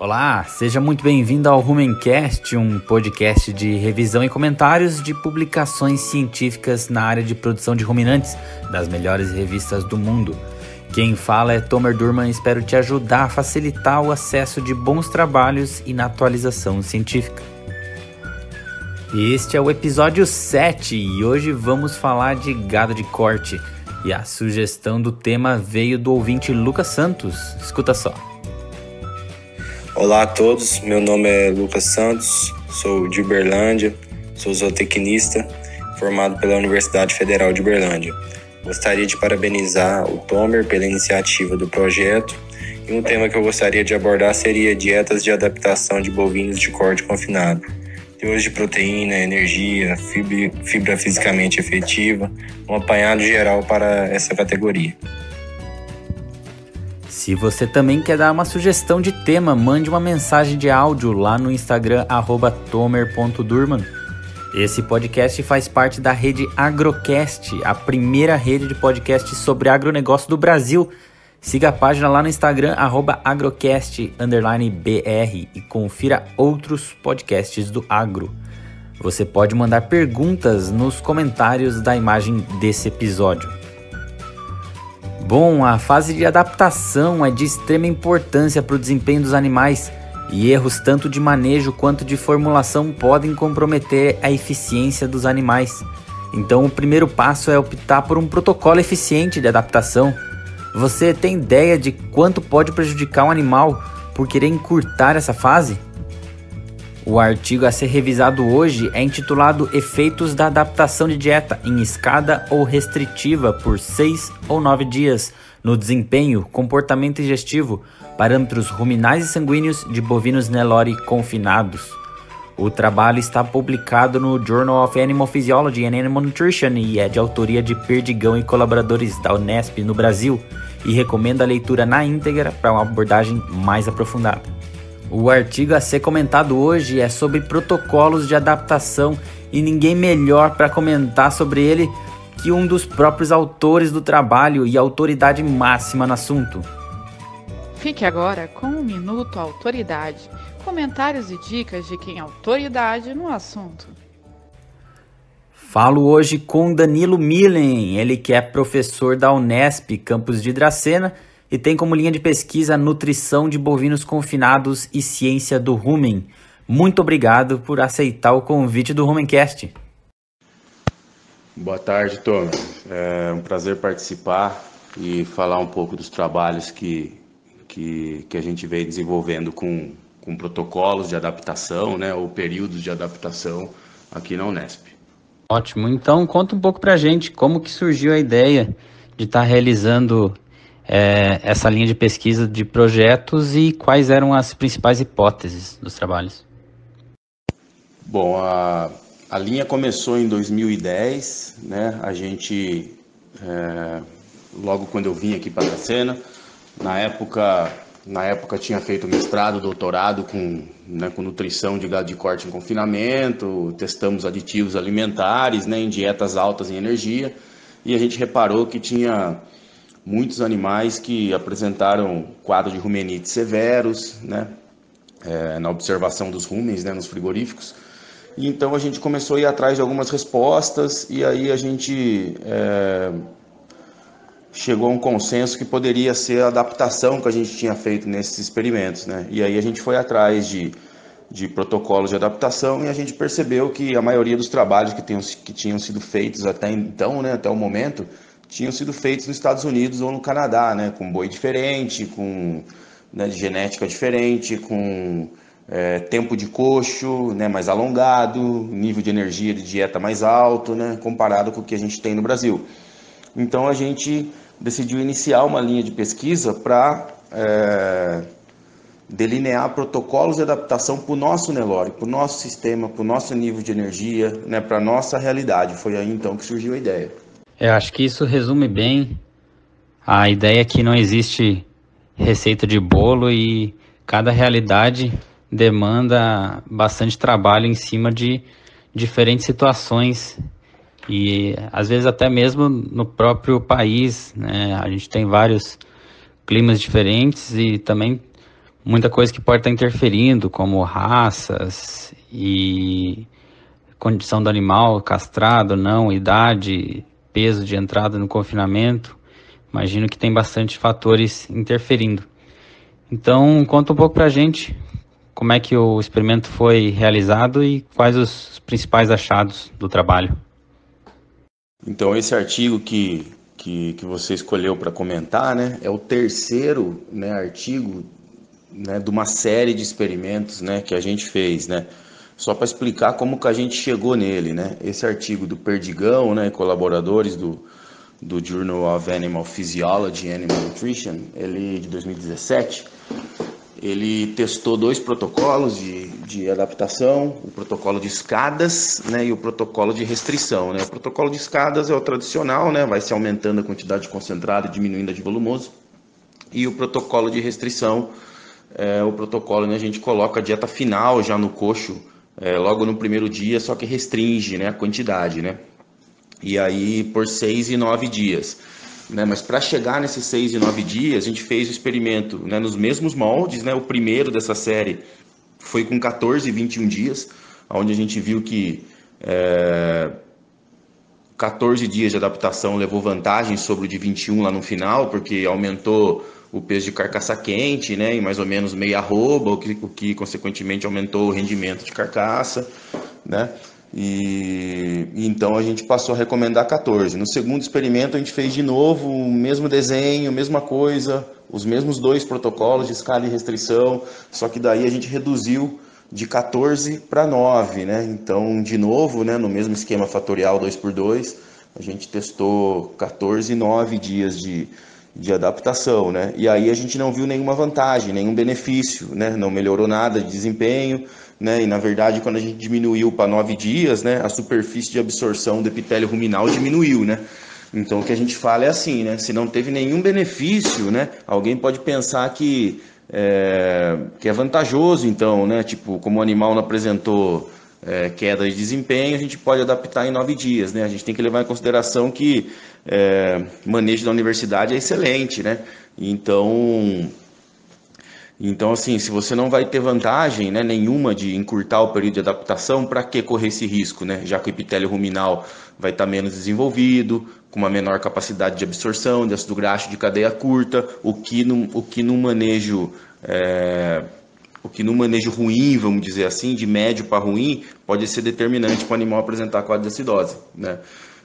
Olá, seja muito bem-vindo ao Rumencast, um podcast de revisão e comentários de publicações científicas na área de produção de ruminantes das melhores revistas do mundo. Quem fala é Tomer Durman e espero te ajudar a facilitar o acesso de bons trabalhos e na atualização científica. Este é o episódio 7 e hoje vamos falar de gado de corte. E a sugestão do tema veio do ouvinte Lucas Santos. Escuta só. Olá a todos, meu nome é Lucas Santos, sou de Uberlândia, sou zootecnista, formado pela Universidade Federal de Uberlândia. Gostaria de parabenizar o Tomer pela iniciativa do projeto e um tema que eu gostaria de abordar seria dietas de adaptação de bovinos de corte confinado. Teores de proteína, energia, fibra, fibra fisicamente efetiva, um apanhado geral para essa categoria. Se você também quer dar uma sugestão de tema, mande uma mensagem de áudio lá no Instagram tomer.durman. Esse podcast faz parte da rede Agrocast, a primeira rede de podcast sobre agronegócio do Brasil. Siga a página lá no Instagram agrocast_br e confira outros podcasts do agro. Você pode mandar perguntas nos comentários da imagem desse episódio. Bom, a fase de adaptação é de extrema importância para o desempenho dos animais e erros tanto de manejo quanto de formulação podem comprometer a eficiência dos animais. Então, o primeiro passo é optar por um protocolo eficiente de adaptação. Você tem ideia de quanto pode prejudicar um animal por querer encurtar essa fase? O artigo a ser revisado hoje é intitulado Efeitos da adaptação de dieta em escada ou restritiva por 6 ou 9 dias no desempenho, comportamento digestivo, parâmetros ruminais e sanguíneos de bovinos Nelore confinados. O trabalho está publicado no Journal of Animal Physiology and Animal Nutrition e é de autoria de Perdigão e colaboradores da Unesp no Brasil e recomenda a leitura na íntegra para uma abordagem mais aprofundada. O artigo a ser comentado hoje é sobre protocolos de adaptação e ninguém melhor para comentar sobre ele que um dos próprios autores do trabalho e autoridade máxima no assunto. Fique agora com o um Minuto Autoridade, comentários e dicas de quem é autoridade no assunto. Falo hoje com Danilo Millen, ele que é professor da Unesp, campus de Dracena, e tem como linha de pesquisa nutrição de bovinos confinados e ciência do rumen. Muito obrigado por aceitar o convite do Rumencast. Boa tarde, Tom. É um prazer participar e falar um pouco dos trabalhos que, que, que a gente vem desenvolvendo com, com protocolos de adaptação, né, ou períodos de adaptação aqui na Unesp. Ótimo. Então, conta um pouco para a gente como que surgiu a ideia de estar tá realizando é, essa linha de pesquisa de projetos e quais eram as principais hipóteses dos trabalhos? Bom, a, a linha começou em 2010, né? A gente, é, logo quando eu vim aqui para a cena, na época, na época tinha feito mestrado, doutorado com, né, com nutrição de gado de corte em confinamento, testamos aditivos alimentares, né, em dietas altas em energia, e a gente reparou que tinha muitos animais que apresentaram quadro de rumenites severos, né, é, na observação dos rumens, né, nos frigoríficos. Então a gente começou a ir atrás de algumas respostas e aí a gente é, chegou a um consenso que poderia ser a adaptação que a gente tinha feito nesses experimentos, né? E aí a gente foi atrás de, de protocolos de adaptação e a gente percebeu que a maioria dos trabalhos que, tenham, que tinham sido feitos até então, né, até o momento, tinham sido feitos nos Estados Unidos ou no Canadá, né, com boi diferente, com né, genética diferente, com é, tempo de coxo né, mais alongado, nível de energia de dieta mais alto, né, comparado com o que a gente tem no Brasil. Então a gente decidiu iniciar uma linha de pesquisa para é, delinear protocolos de adaptação para o nosso Nelore, para o nosso sistema, para o nosso nível de energia, né, para a nossa realidade. Foi aí então que surgiu a ideia. Eu acho que isso resume bem a ideia que não existe receita de bolo e cada realidade demanda bastante trabalho em cima de diferentes situações e às vezes até mesmo no próprio país, né? A gente tem vários climas diferentes e também muita coisa que pode estar interferindo, como raças e condição do animal, castrado, não, idade, peso de entrada no confinamento. Imagino que tem bastante fatores interferindo. Então, conta um pouco para a gente como é que o experimento foi realizado e quais os principais achados do trabalho. Então, esse artigo que, que, que você escolheu para comentar né, é o terceiro né, artigo né, de uma série de experimentos né, que a gente fez. Né? Só para explicar como que a gente chegou nele. Né? Esse artigo do Perdigão, né, colaboradores do, do Journal of Animal Physiology and Animal Nutrition, ele de 2017, ele testou dois protocolos de, de adaptação, o protocolo de escadas né, e o protocolo de restrição. Né? O protocolo de escadas é o tradicional, né, vai se aumentando a quantidade concentrada e diminuindo a de volumoso. E o protocolo de restrição é o protocolo né, a gente coloca a dieta final já no coxo, é, logo no primeiro dia, só que restringe né, a quantidade. Né? E aí por seis e nove dias. Né? Mas para chegar nesses seis e nove dias, a gente fez o experimento né, nos mesmos moldes. Né? O primeiro dessa série foi com 14 e 21 dias, onde a gente viu que é, 14 dias de adaptação levou vantagem sobre o de 21 lá no final, porque aumentou o peso de carcaça quente, né, em mais ou menos meia arroba, o que, o que consequentemente aumentou o rendimento de carcaça, né. E, então a gente passou a recomendar 14. No segundo experimento a gente fez de novo o mesmo desenho, mesma coisa, os mesmos dois protocolos de escala e restrição, só que daí a gente reduziu de 14 para 9, né? Então, de novo, né, no mesmo esquema fatorial 2 por 2, a gente testou 14 e 9 dias de, de adaptação, né? E aí a gente não viu nenhuma vantagem, nenhum benefício, né? Não melhorou nada de desempenho, né? E na verdade, quando a gente diminuiu para nove dias, né? A superfície de absorção do epitélio ruminal diminuiu, né? Então o que a gente fala é assim, né? Se não teve nenhum benefício, né? Alguém pode pensar que é, que é vantajoso, então, né? Tipo, como o animal não apresentou é, queda de desempenho, a gente pode adaptar em nove dias, né? A gente tem que levar em consideração que é, manejo da universidade é excelente, né? Então, então, assim, se você não vai ter vantagem né, nenhuma de encurtar o período de adaptação, para que correr esse risco, né? Já que o epitélio ruminal vai estar tá menos desenvolvido, com uma menor capacidade de absorção de ácido graxo de cadeia curta, o que no, o que no manejo é, o que no manejo ruim, vamos dizer assim, de médio para ruim, pode ser determinante para o animal apresentar quadro de acidose, né?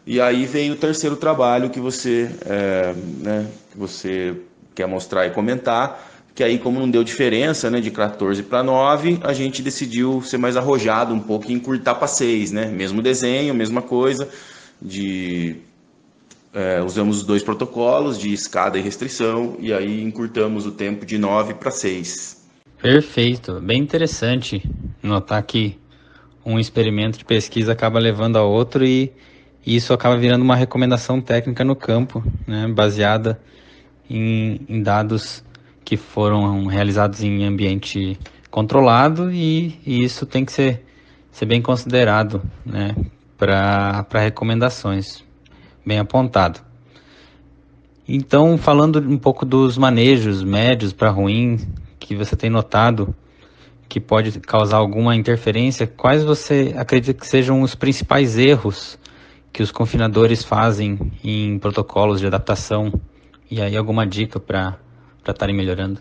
E aí vem o terceiro trabalho que você, é, né, que você quer mostrar e comentar, que aí como não deu diferença né, de 14 para 9, a gente decidiu ser mais arrojado um pouco e encurtar para 6, né? Mesmo desenho, mesma coisa, de é, usamos os dois protocolos de escada e restrição e aí encurtamos o tempo de 9 para 6. Perfeito, bem interessante notar que um experimento de pesquisa acaba levando a outro e, isso acaba virando uma recomendação técnica no campo, né, baseada em, em dados que foram realizados em ambiente controlado e, e isso tem que ser, ser bem considerado né, para recomendações, bem apontado. Então, falando um pouco dos manejos médios para ruim que você tem notado que pode causar alguma interferência, quais você acredita que sejam os principais erros que os confinadores fazem em protocolos de adaptação? E aí alguma dica para estarem melhorando?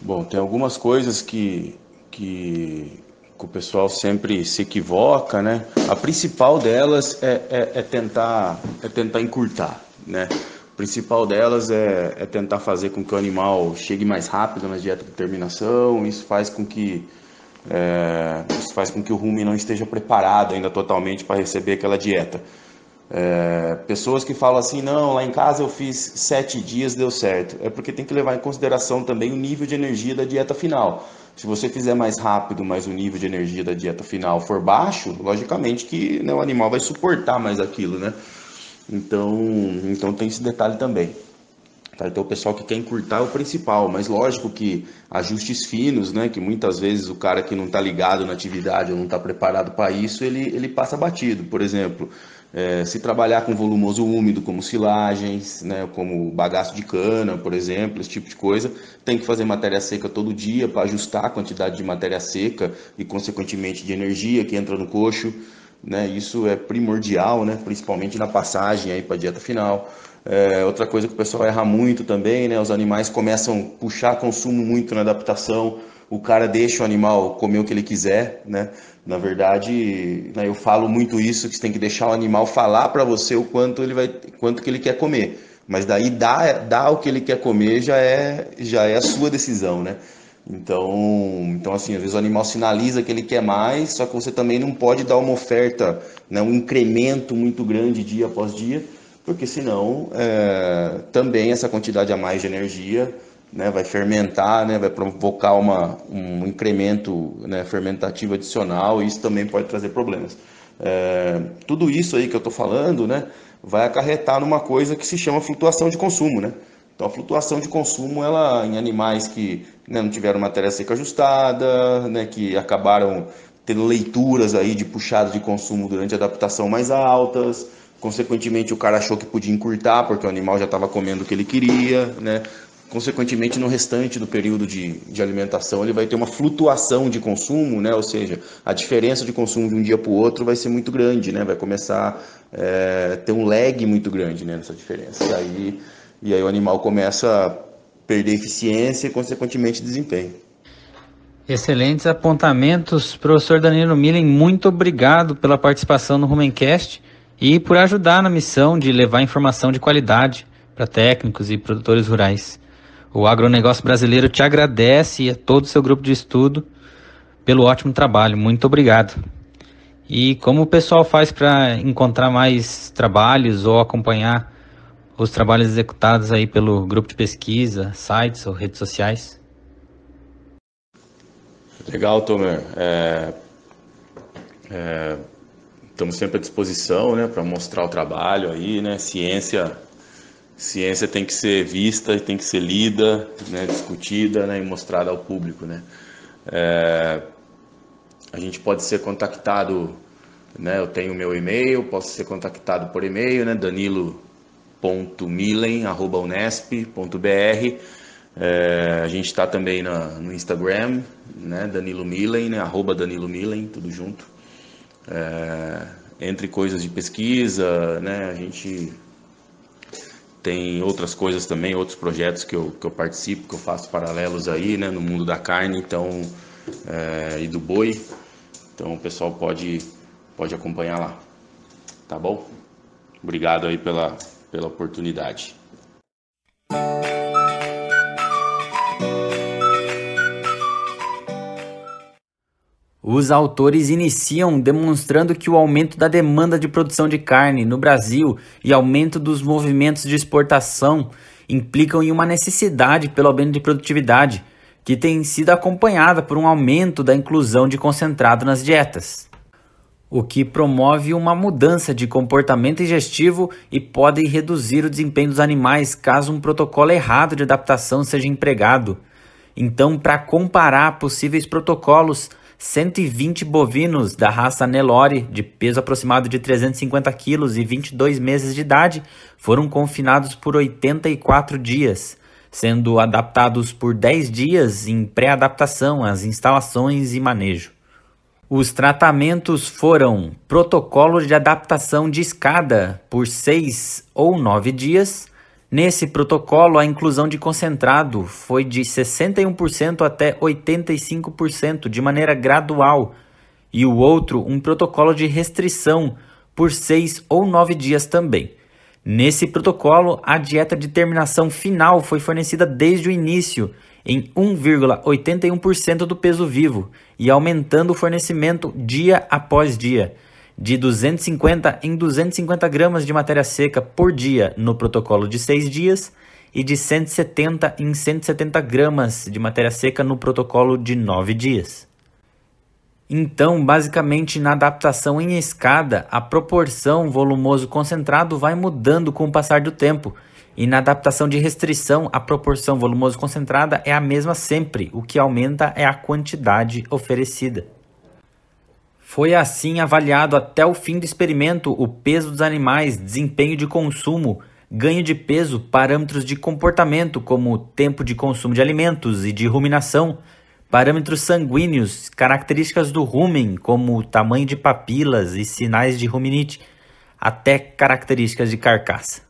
Bom, tem algumas coisas que, que, que, o pessoal sempre se equivoca, né? A principal delas é, é, é tentar, é tentar encurtar, né? O principal delas é, é, tentar fazer com que o animal chegue mais rápido na dieta de terminação. Isso faz com que é, isso faz com que o rumen não esteja preparado ainda totalmente para receber aquela dieta. É, pessoas que falam assim, não, lá em casa eu fiz sete dias, deu certo. É porque tem que levar em consideração também o nível de energia da dieta final. Se você fizer mais rápido, mas o nível de energia da dieta final for baixo, logicamente que né, o animal vai suportar mais aquilo, né? Então, então tem esse detalhe também. Tá? Então o pessoal que quer encurtar é o principal, mas lógico que ajustes finos, né, que muitas vezes o cara que não está ligado na atividade ou não está preparado para isso, ele, ele passa batido. Por exemplo, é, se trabalhar com volumoso úmido, como silagens, né, como bagaço de cana, por exemplo, esse tipo de coisa, tem que fazer matéria seca todo dia para ajustar a quantidade de matéria seca e, consequentemente, de energia que entra no coxo. Né, isso é primordial, né, principalmente na passagem para a dieta final. É, outra coisa que o pessoal erra muito também, né? Os animais começam a puxar consumo muito na adaptação. O cara deixa o animal comer o que ele quiser, né? Na verdade, né, eu falo muito isso que você tem que deixar o animal falar para você o quanto ele vai, quanto que ele quer comer. Mas daí dar, dar o que ele quer comer já é já é a sua decisão, né? Então, então assim, às vezes o animal sinaliza que ele quer mais, só que você também não pode dar uma oferta, né, um incremento muito grande dia após dia, porque senão é, também essa quantidade a mais de energia né, vai fermentar, né, vai provocar uma, um incremento né, fermentativo adicional e isso também pode trazer problemas. É, tudo isso aí que eu estou falando né, vai acarretar numa coisa que se chama flutuação de consumo. Né? Então a flutuação de consumo ela em animais que né, não tiveram matéria seca ajustada, né, que acabaram tendo leituras aí de puxada de consumo durante a adaptação mais altas, Consequentemente, o cara achou que podia encurtar porque o animal já estava comendo o que ele queria, né? Consequentemente, no restante do período de, de alimentação, ele vai ter uma flutuação de consumo, né? Ou seja, a diferença de consumo de um dia para o outro vai ser muito grande, né? Vai começar a é, ter um lag muito grande né, nessa diferença. E aí, e aí o animal começa a perder eficiência e, consequentemente, desempenho. Excelentes apontamentos, professor Danilo Millen. Muito obrigado pela participação no Rumencast e por ajudar na missão de levar informação de qualidade para técnicos e produtores rurais. O agronegócio brasileiro te agradece e a todo o seu grupo de estudo pelo ótimo trabalho. Muito obrigado. E como o pessoal faz para encontrar mais trabalhos ou acompanhar os trabalhos executados aí pelo grupo de pesquisa, sites ou redes sociais? Legal, Tomer. É, é, estamos sempre à disposição, né, para mostrar o trabalho aí, né? Ciência, ciência tem que ser vista, tem que ser lida, né, discutida, né, e mostrada ao público, né? É, a gente pode ser contactado, né? Eu tenho meu e-mail, posso ser contactado por e-mail, né? Danilo.milen@unesp.br. É, a gente está também na, no Instagram, né? Danilo Milen, né? Arroba Danilo Milen, tudo junto. É, entre coisas de pesquisa, né, a gente tem outras coisas também, outros projetos que eu, que eu participo, que eu faço paralelos aí, né, no mundo da carne, então, é, e do boi. Então o pessoal pode, pode acompanhar lá, tá bom? Obrigado aí pela, pela oportunidade. Os autores iniciam demonstrando que o aumento da demanda de produção de carne no Brasil e aumento dos movimentos de exportação implicam em uma necessidade pelo aumento de produtividade, que tem sido acompanhada por um aumento da inclusão de concentrado nas dietas, o que promove uma mudança de comportamento digestivo e pode reduzir o desempenho dos animais caso um protocolo errado de adaptação seja empregado. Então, para comparar possíveis protocolos, 120 bovinos da raça Nelore, de peso aproximado de 350 quilos e 22 meses de idade, foram confinados por 84 dias, sendo adaptados por 10 dias em pré-adaptação às instalações e manejo. Os tratamentos foram protocolo de adaptação de escada por 6 ou 9 dias, Nesse protocolo, a inclusão de concentrado foi de 61% até 85%, de maneira gradual, e o outro, um protocolo de restrição por seis ou nove dias também. Nesse protocolo, a dieta de terminação final foi fornecida desde o início, em 1,81% do peso vivo, e aumentando o fornecimento dia após dia de 250 em 250 gramas de matéria seca por dia no protocolo de 6 dias e de 170 em 170 gramas de matéria seca no protocolo de 9 dias. Então, basicamente, na adaptação em escada, a proporção volumoso concentrado vai mudando com o passar do tempo. E na adaptação de restrição, a proporção volumoso concentrada é a mesma sempre, o que aumenta é a quantidade oferecida. Foi assim avaliado até o fim do experimento o peso dos animais, desempenho de consumo, ganho de peso, parâmetros de comportamento como tempo de consumo de alimentos e de ruminação, Parâmetros sanguíneos, características do rumen, como tamanho de papilas e sinais de ruminite, até características de carcaça.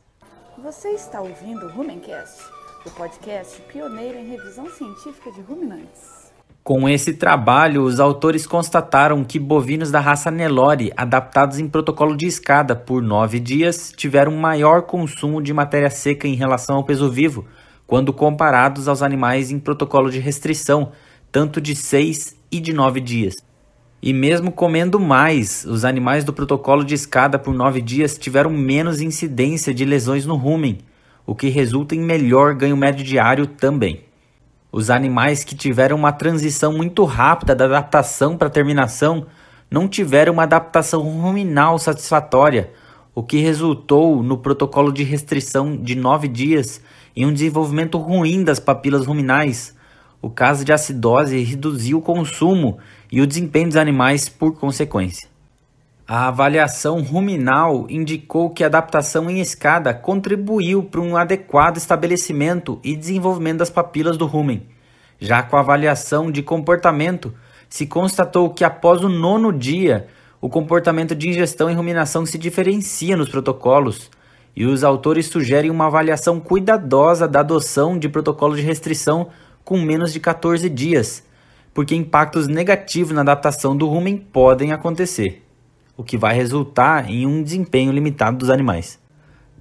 Você está ouvindo o Rumencast, o podcast pioneiro em revisão científica de ruminantes. Com esse trabalho, os autores constataram que bovinos da raça Nelore, adaptados em protocolo de escada por nove dias, tiveram maior consumo de matéria seca em relação ao peso vivo, quando comparados aos animais em protocolo de restrição, tanto de seis e de nove dias. E mesmo comendo mais, os animais do protocolo de escada por nove dias tiveram menos incidência de lesões no rumen, o que resulta em melhor ganho médio diário também. Os animais que tiveram uma transição muito rápida da adaptação para a terminação não tiveram uma adaptação ruminal satisfatória, o que resultou no protocolo de restrição de nove dias em um desenvolvimento ruim das papilas ruminais, o caso de acidose reduziu o consumo e o desempenho dos animais por consequência. A avaliação ruminal indicou que a adaptação em escada contribuiu para um adequado estabelecimento e desenvolvimento das papilas do rumen. Já com a avaliação de comportamento, se constatou que após o nono dia, o comportamento de ingestão e ruminação se diferencia nos protocolos, e os autores sugerem uma avaliação cuidadosa da adoção de protocolo de restrição com menos de 14 dias, porque impactos negativos na adaptação do rumen podem acontecer, o que vai resultar em um desempenho limitado dos animais.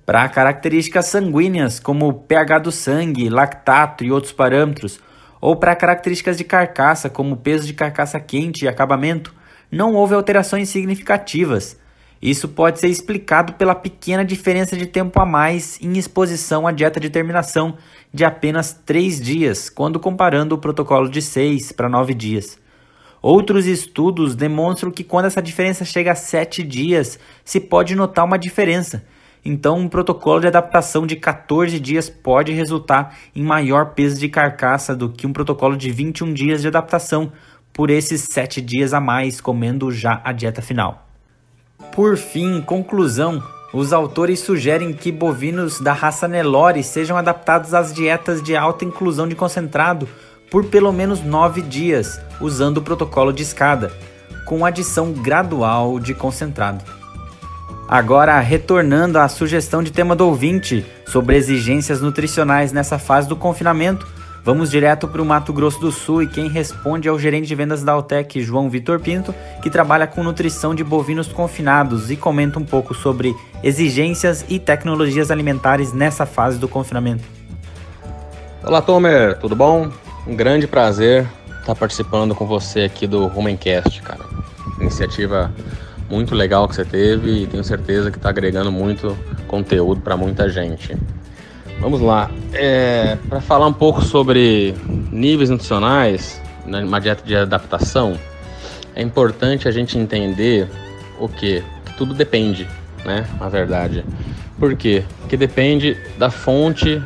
Para características sanguíneas, como pH do sangue, lactato e outros parâmetros, ou para características de carcaça, como peso de carcaça quente e acabamento, não houve alterações significativas, isso pode ser explicado pela pequena diferença de tempo a mais em exposição à dieta de terminação de apenas 3 dias, quando comparando o protocolo de 6 para 9 dias. Outros estudos demonstram que quando essa diferença chega a 7 dias, se pode notar uma diferença. Então, um protocolo de adaptação de 14 dias pode resultar em maior peso de carcaça do que um protocolo de 21 dias de adaptação, por esses 7 dias a mais comendo já a dieta final. Por fim, conclusão, os autores sugerem que bovinos da raça Nelore sejam adaptados às dietas de alta inclusão de concentrado por pelo menos nove dias, usando o protocolo de escada, com adição gradual de concentrado. Agora, retornando à sugestão de tema do ouvinte sobre exigências nutricionais nessa fase do confinamento, Vamos direto para o Mato Grosso do Sul e quem responde é o gerente de vendas da Altec, João Vitor Pinto, que trabalha com nutrição de bovinos confinados e comenta um pouco sobre exigências e tecnologias alimentares nessa fase do confinamento. Olá, Tomer, tudo bom? Um grande prazer estar participando com você aqui do Rumencast, cara. Iniciativa muito legal que você teve e tenho certeza que está agregando muito conteúdo para muita gente. Vamos lá. É, Para falar um pouco sobre níveis nutricionais numa dieta de adaptação, é importante a gente entender o que? Que tudo depende, né? Na verdade. Por quê? Porque depende da fonte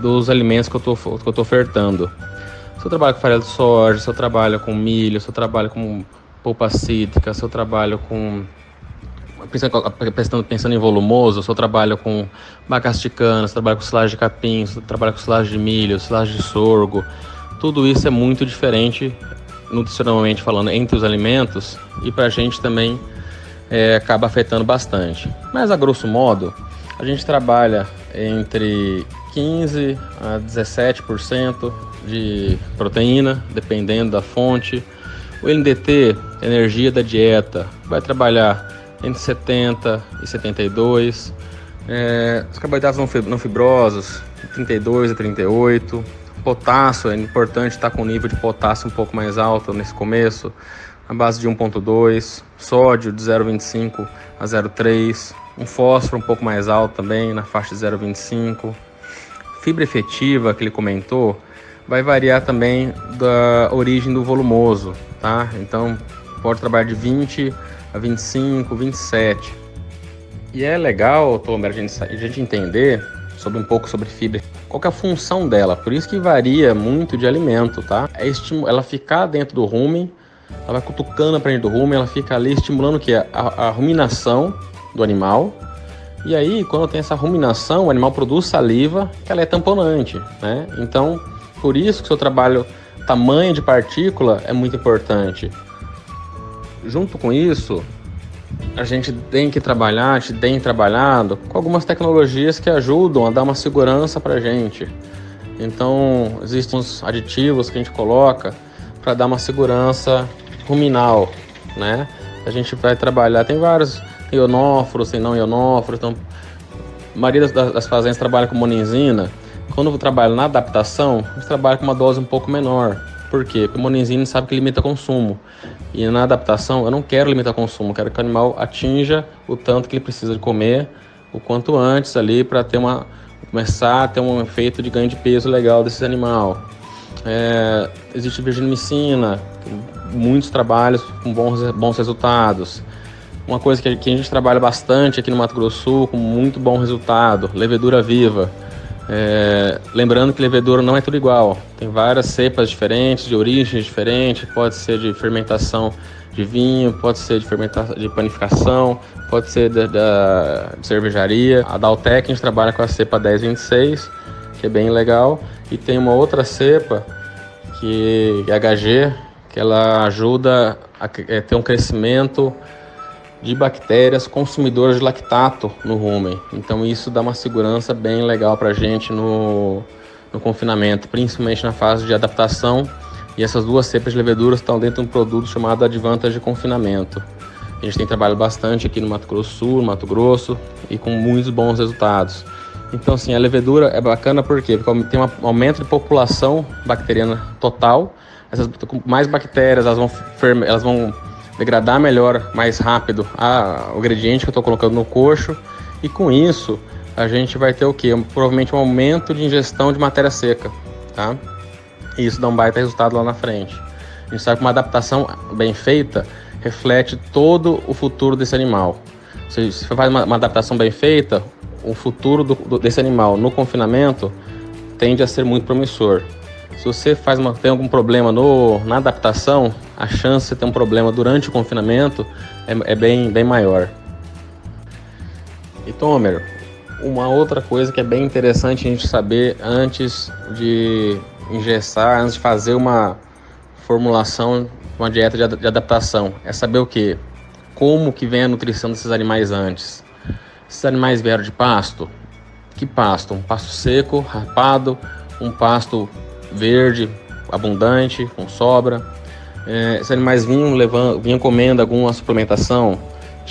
dos alimentos que eu estou ofertando. Se eu trabalho com farinha de soja, se eu trabalho com milho, se eu trabalho com polpa cítrica, se eu trabalho com pensando, pensando em volumoso, eu só trabalho com bagaço de cana, trabalho com silagem de capim, trabalho com silagem de milho, silagem de sorgo. Tudo isso é muito diferente, nutricionalmente falando, entre os alimentos e para a gente também é, acaba afetando bastante. Mas a grosso modo, a gente trabalha entre 15 a 17% de proteína, dependendo da fonte. O NDT, energia da dieta, vai trabalhar entre 70 e 72. É, os carboidratos não fibrosos, 32 a 38. Potássio, é importante estar com o nível de potássio um pouco mais alto nesse começo, a base de 1.2. Sódio de 0,25 a 0,3. Um fósforo um pouco mais alto também, na faixa de 0,25. Fibra efetiva, que ele comentou, vai variar também da origem do volumoso, tá? Então, pode trabalhar de 20 a 25, 27. E é legal, Tomer, a gente, a gente entender sobre um pouco sobre fibra. Qual é a função dela? Por isso que varia muito de alimento, tá? É ela ficar dentro do rumen, ela vai cutucando a frente do rumen, ela fica ali estimulando o que? A, a ruminação do animal. E aí, quando tem essa ruminação, o animal produz saliva, que ela é tamponante, né? Então, por isso que o seu trabalho, tamanho de partícula é muito importante. Junto com isso, a gente tem que trabalhar, a gente tem trabalhado com algumas tecnologias que ajudam a dar uma segurança para a gente. Então, existem uns aditivos que a gente coloca para dar uma segurança ruminal, né? A gente vai trabalhar, tem vários ionóforos, tem não ionóforos, então a maioria das, das fazendas trabalha com monenzina. Quando eu trabalho na adaptação, a gente trabalha com uma dose um pouco menor. Por quê? Porque o monenzina sabe que limita consumo. E na adaptação, eu não quero limitar consumo, eu quero que o animal atinja o tanto que ele precisa de comer o quanto antes ali para ter uma começar a ter um efeito de ganho de peso legal desse animal. É, existe virginimicina, muitos trabalhos com bons, bons resultados. Uma coisa que, que a gente trabalha bastante aqui no Mato Grosso com muito bom resultado, levedura viva. É, lembrando que levedura não é tudo igual. Tem várias cepas diferentes, de origens diferentes. Pode ser de fermentação de vinho, pode ser de fermentação de panificação, pode ser da, da cervejaria. A Daltec a gente trabalha com a cepa 1026, que é bem legal. E tem uma outra cepa que é HG, que ela ajuda a ter um crescimento de bactérias consumidoras de lactato no rumen. Então isso dá uma segurança bem legal para a gente no, no confinamento, principalmente na fase de adaptação. E essas duas cepas de leveduras estão dentro de um produto chamado Advantage de Confinamento. A gente tem trabalhado bastante aqui no Mato Grosso Sul, Mato Grosso, e com muitos bons resultados. Então, assim, a levedura é bacana por quê? porque tem um aumento de população bacteriana total. Essas, mais bactérias elas vão, elas vão degradar melhor, mais rápido a, o ingrediente que eu estou colocando no coxo e com isso a gente vai ter o que? Provavelmente um aumento de ingestão de matéria seca, tá? E isso dá um baita resultado lá na frente. A gente sabe que uma adaptação bem feita reflete todo o futuro desse animal. Se você faz uma, uma adaptação bem feita, o futuro do, do, desse animal no confinamento tende a ser muito promissor. Se você faz uma, tem algum problema no, na adaptação, a chance de ter um problema durante o confinamento é, é bem, bem maior. E Tomer, uma outra coisa que é bem interessante a gente saber antes de engessar, antes de fazer uma formulação, uma dieta de, de adaptação, é saber o que? Como que vem a nutrição desses animais antes. Esses animais vieram de pasto? Que pasto? Um pasto seco, rapado, um pasto verde, abundante, com sobra. É, esses animais vinham, levando, vinham comendo alguma suplementação,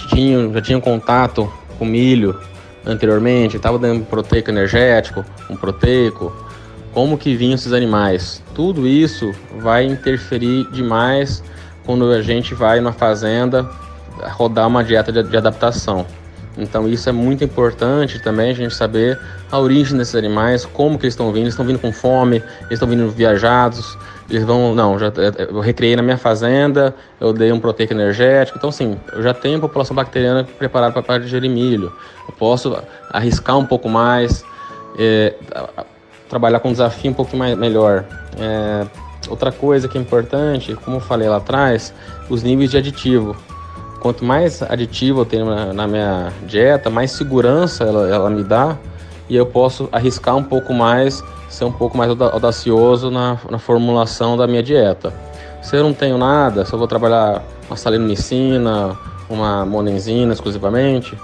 tinham, já tinham contato com milho anteriormente, estava dando proteico energético, um proteico. Como que vinham esses animais? Tudo isso vai interferir demais quando a gente vai na fazenda rodar uma dieta de, de adaptação. Então isso é muito importante também a gente saber a origem desses animais, como que eles estão vindo, eles estão vindo com fome, eles estão vindo viajados, eles vão, não, já eu recriei na minha fazenda, eu dei um proteico energético, então assim, eu já tenho a população bacteriana preparada para digerir milho, eu posso arriscar um pouco mais, é, trabalhar com um desafio um pouco mais melhor. É, outra coisa que é importante, como eu falei lá atrás, os níveis de aditivo. Quanto mais aditivo eu tenho na, na minha dieta, mais segurança ela, ela me dá e eu posso arriscar um pouco mais, ser um pouco mais audacioso na, na formulação da minha dieta. Se eu não tenho nada, se eu vou trabalhar uma salinomicina, uma monenzina exclusivamente,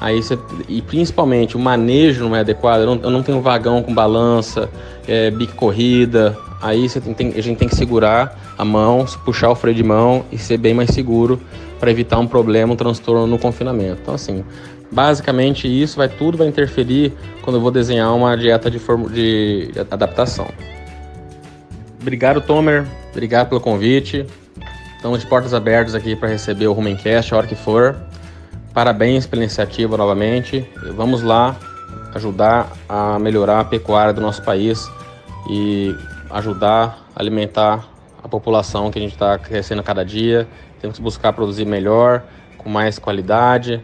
aí você, e principalmente o manejo não é adequado, eu não, eu não tenho vagão com balança, é, bico corrida, aí você tem, a gente tem que segurar a mão, puxar o freio de mão e ser bem mais seguro para evitar um problema, um transtorno no confinamento. Então, assim, basicamente isso vai tudo vai interferir quando eu vou desenhar uma dieta de, de adaptação. Obrigado, Tomer. Obrigado pelo convite. Estamos de portas abertas aqui para receber o Rumencast a hora que for. Parabéns pela iniciativa novamente. Vamos lá ajudar a melhorar a pecuária do nosso país e ajudar a alimentar a população que a gente está crescendo cada dia temos que buscar produzir melhor, com mais qualidade,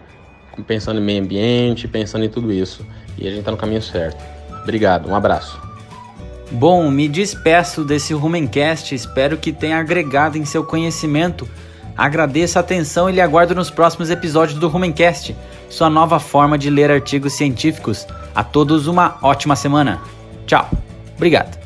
pensando em meio ambiente, pensando em tudo isso. E a gente está no caminho certo. Obrigado, um abraço. Bom, me despeço desse Rumencast, espero que tenha agregado em seu conhecimento. Agradeço a atenção e lhe aguardo nos próximos episódios do Rumencast, sua nova forma de ler artigos científicos. A todos uma ótima semana. Tchau. Obrigado.